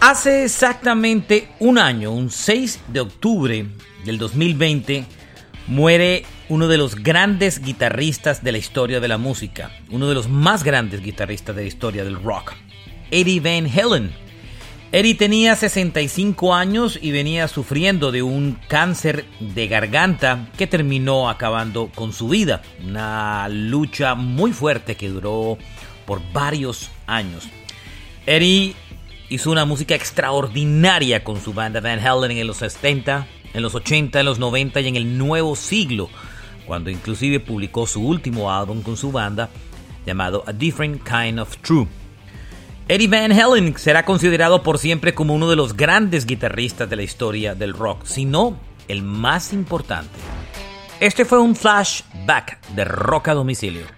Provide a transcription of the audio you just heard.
Hace exactamente un año, un 6 de octubre del 2020, muere uno de los grandes guitarristas de la historia de la música, uno de los más grandes guitarristas de la historia del rock, Eddie Van Halen. Eddie tenía 65 años y venía sufriendo de un cáncer de garganta que terminó acabando con su vida. Una lucha muy fuerte que duró por varios años. Eddie hizo una música extraordinaria con su banda Van Halen en los 70, en los 80, en los 90 y en el nuevo siglo, cuando inclusive publicó su último álbum con su banda llamado A Different Kind of True. Eddie Van Halen será considerado por siempre como uno de los grandes guitarristas de la historia del rock, si no el más importante. Este fue un flashback de rock a domicilio.